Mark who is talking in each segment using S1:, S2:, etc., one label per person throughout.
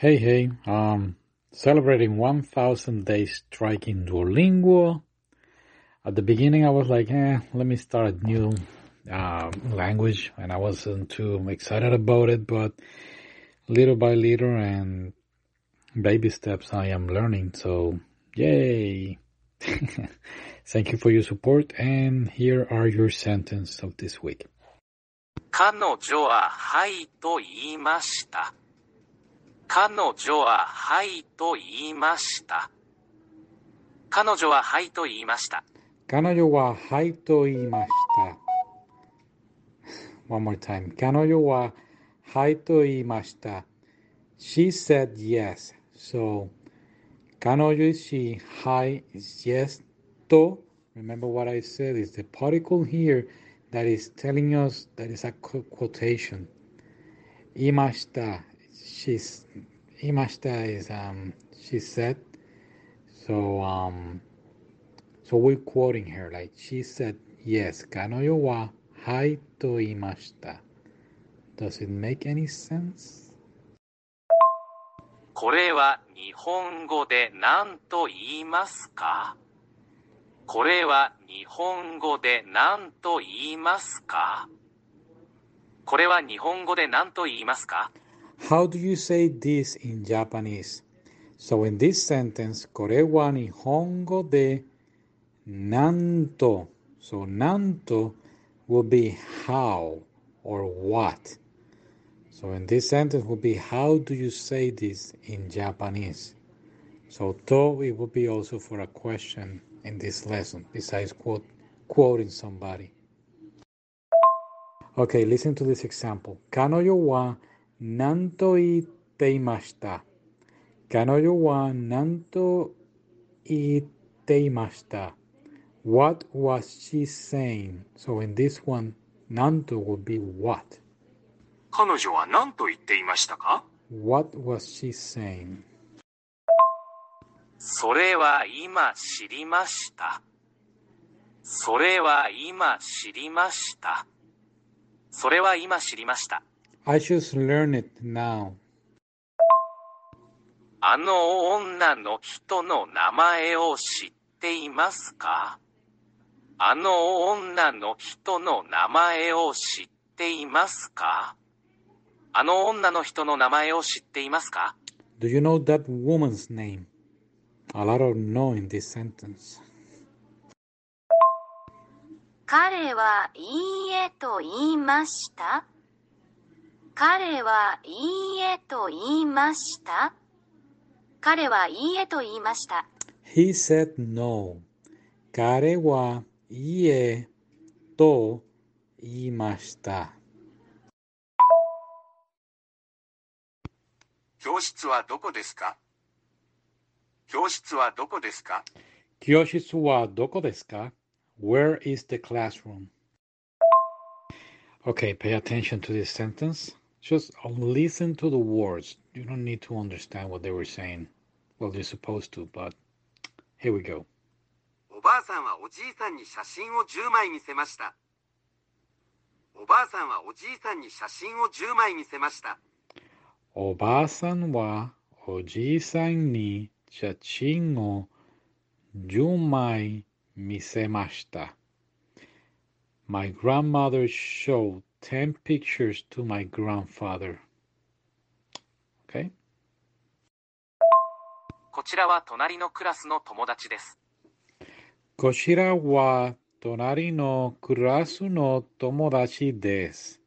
S1: Hey, hey, um, celebrating 1000 days striking Duolingo. At the beginning, I was like, eh, let me start a new uh, language, and I wasn't too excited about it, but little by little and baby steps, I am learning, so yay! Thank you for your support, and here are your sentences of this week.
S2: 彼女ははいと言いました。 彼女ははいと言いました。彼女ははいと言いました。
S1: 彼女ははいと言いました。One more time. 彼女ははいと言いました。She said yes. So, 彼女 is she, hi is yes. と, remember what I said, is the particle here that is telling us that is a qu- quotation. 言いました. She's, 言いました is, um, she said. So, um, so we're quoting her like she said yes 彼女ははいと言いました Does it make any sense?
S2: これは日本語で何と言いますかこれは日本語で何と言いますかこれは日本語で何と言いますか
S1: How do you say this in Japanese? So in this sentence これは日本語でなんと So なんと will be how or what So in this sentence will be how do you say this in Japanese? So to it will be also for a question in this lesson besides quote quoting somebody. Okay, listen to this example. 彼女は 何と言っていました？彼女は何と言っていました？What was she saying? So in this one, 何と will be what?
S3: 彼女は何と言っていましたか
S1: ？What was she saying?
S2: それは今知りました。それは今知りました。それは今知りました。
S1: I should learn it now.
S2: あの女の人の名前を知っていますかあの女の人の名前を知っていますかあの女の人の名前を知っていますか
S1: Do you know that woman's name? A lot of no in this sentence.
S4: 彼はいいえと言いました。彼はいいえと言いました？彼はいいえと言いました。
S1: He said no. 彼はいいえと言いました。
S3: 教室はどこですか？教室はどこですか？
S1: 教室はどこですか？Where is the classroom? Okay, pay attention to this sentence. Just listen to the words. You don't need to understand what they were saying. Well, you're supposed to, but here we go.
S5: おばあさんはおじいさんに写真を10枚見せました。おばあさんはおじいさんに写真を10枚見せました。
S1: おばあさんはおじいさんに写真を10枚見せました。My grandmother showed 10 pictures to my grandfather. Okay?
S2: こちらは隣のクラスの友達です。
S1: こちらは隣のクラスの友達です。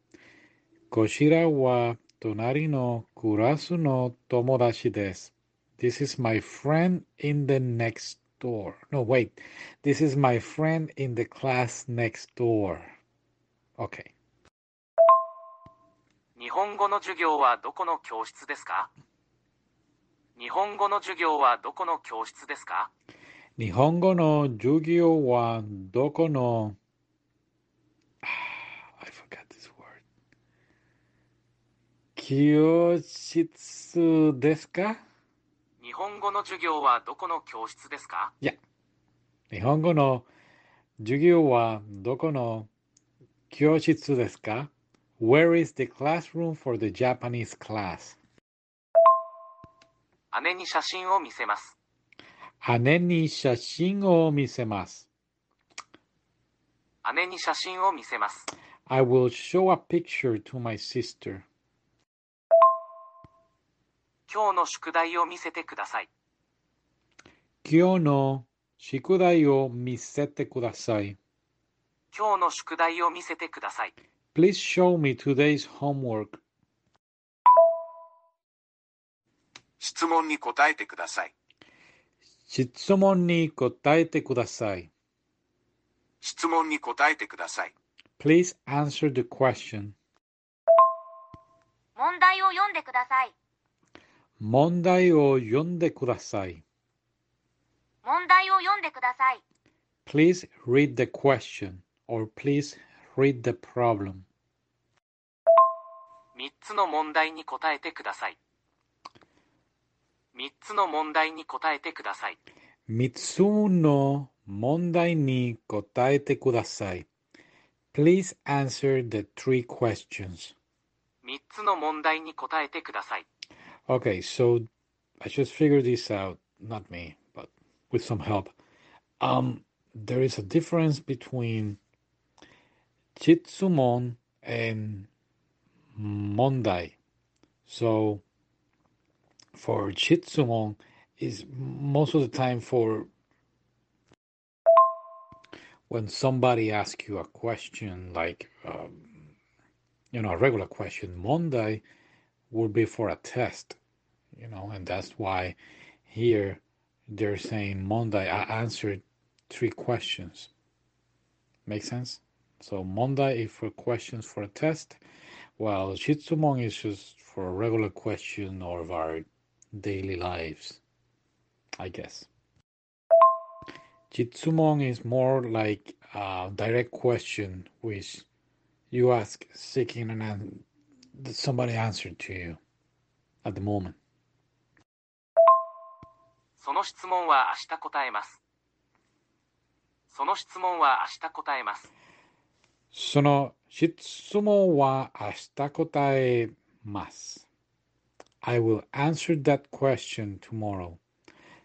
S1: こちらは隣のクラスの友達です。This is my friend in the next door. No, wait. This is my friend in the class next door. Okay.
S2: 日本語の授業はどこの教室ですか？日本語の授業はどこの教室ですか？
S1: 日本語の授業はどこの？I forgot this word. 教室ですか？
S2: 日本語の授業はどこの教室ですか？
S1: いや、日本語の授業はどこの教室ですか？?Where is the classroom for the Japanese class?
S2: 姉に写真を見せます。
S1: 姉に写真を見せます。
S2: 姉に写真を見せます。
S1: I will show a picture to my sister.
S2: 今日の宿題を見せてください。
S1: 今日の宿題を見せてください。
S2: 今日の宿題を見せてください。
S1: Please show me today's homework.
S3: 質問に答えてください。
S1: 質問に答えてください。
S3: 質問に答えてください。
S1: Please answer the question.
S4: 問題を読んでください。
S1: 問題を読んでください。
S4: 問題を読んでください。
S1: Please read the question or please read the problem.
S2: 3つの問題に答えてください。3つの問題に答えてください。
S1: 3つの問題に答えてください。Please answer the three questions.
S2: 3つの問題に答えてください。
S1: Okay, so I just figured this out, not me, but with some help. Um, there is a difference between Chitsumon and Mondai. So for Chitsumon is most of the time for when somebody asks you a question like um, you know a regular question. monday would be for a test, you know, and that's why here they're saying Monday I answered three questions. Make sense? So Monday is for questions for a test, while Shitsumon is just for a regular question of our daily lives, I guess. Jitsumon is more like a direct question which you ask seeking an an- that somebody answered to you at the moment.
S2: その質問は明日答えます。その質問は明日答えます。
S1: その質問は明日答えます。I will answer that question tomorrow.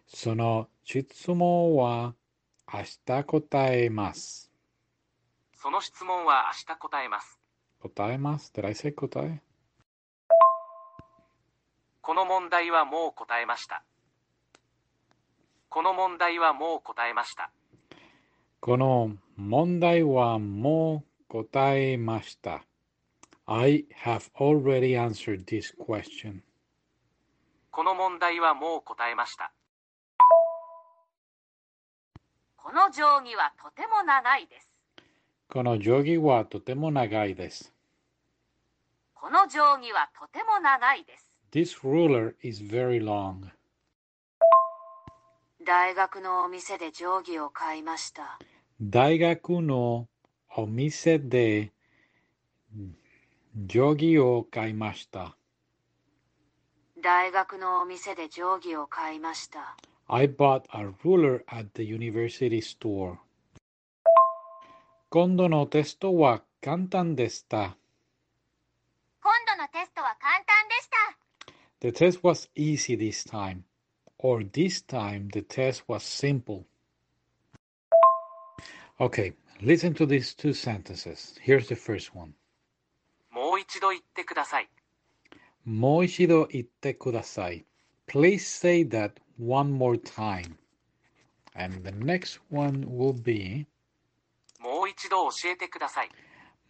S1: その質問は明日答えます。
S2: その質問は明日答えます。
S1: 答えます？Did I say 答え？
S2: この問題はもう答えました。この問題はもう答えました。
S1: この問題はもう答えました。I have already answered this question.
S2: この問題はもう答えました。
S4: この定規はとても長いです。
S1: この定規はとても長いです。
S4: この定規はとても長いです。
S1: This ruler is very long.
S4: 大学のお店で定規を買いました。
S1: 大学のお店で定規を買いました。
S4: 大学のお店で定規を買いました。
S1: I bought a ruler at the university store. 今度のテストは簡単でした。
S4: 今度のテストは簡単でした。
S1: The test was easy this time. Or this time the test was simple. Okay, listen to these two sentences. Here's the first one.
S2: もう一度言ってください。
S1: もう一度言ってください。Please say that one more time. And the next one will be
S2: もう一度教えてください。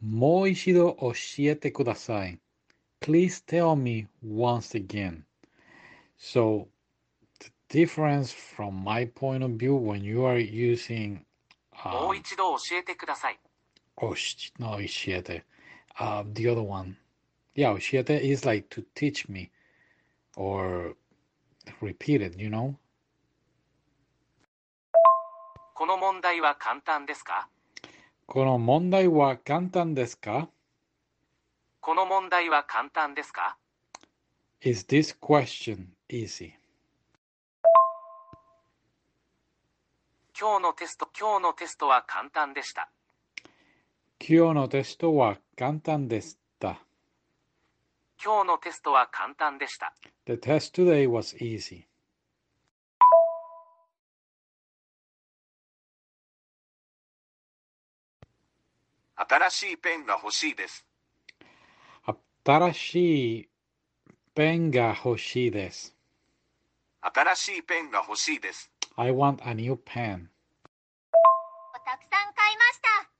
S1: もう一度教えてください。Please tell me once again. So, the difference from my point of view when you are using
S2: も
S1: um,
S2: う一度教えてください。
S1: osh, no, 教えて uh, the other one. Yeah, 教えて is like to teach me or repeat it, you know?
S2: この問題は簡単ですか
S1: この問題は簡単ですか
S2: この問題は簡単ですか
S1: Is this question easy?
S2: 今日のテスト、今日のテストは簡単でした。
S1: 今日のテストは簡単でした。
S2: 今日のテストは簡単でした。
S1: The test today was easy.
S3: 新しいペンが欲しいです。
S1: 新しいペンが欲しいです。
S3: 新しいペンが欲しいです。
S1: I want a new pen.
S4: たくさん買いました。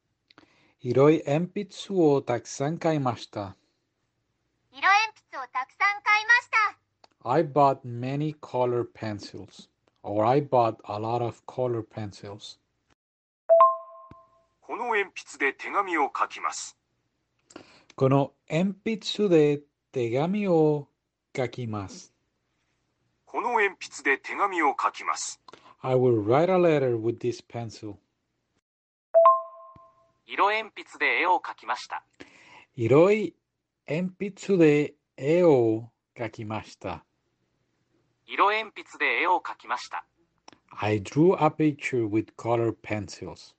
S1: 色い鉛筆をたくさん買いました。
S4: 色鉛筆をたくさん買いました。
S1: I bought many color pencils. Or I bought a lot of color pencils.
S6: この鉛筆で手紙を書きます。
S1: この鉛筆で手紙を書きます。
S6: この鉛筆で手紙を書きます。
S1: I will write a letter with this pencil.
S2: 色鉛筆で絵を描きました。
S1: 色い鉛筆で絵を描きました。
S2: 色鉛筆で絵を描きました。
S1: I drew a picture with color pencils.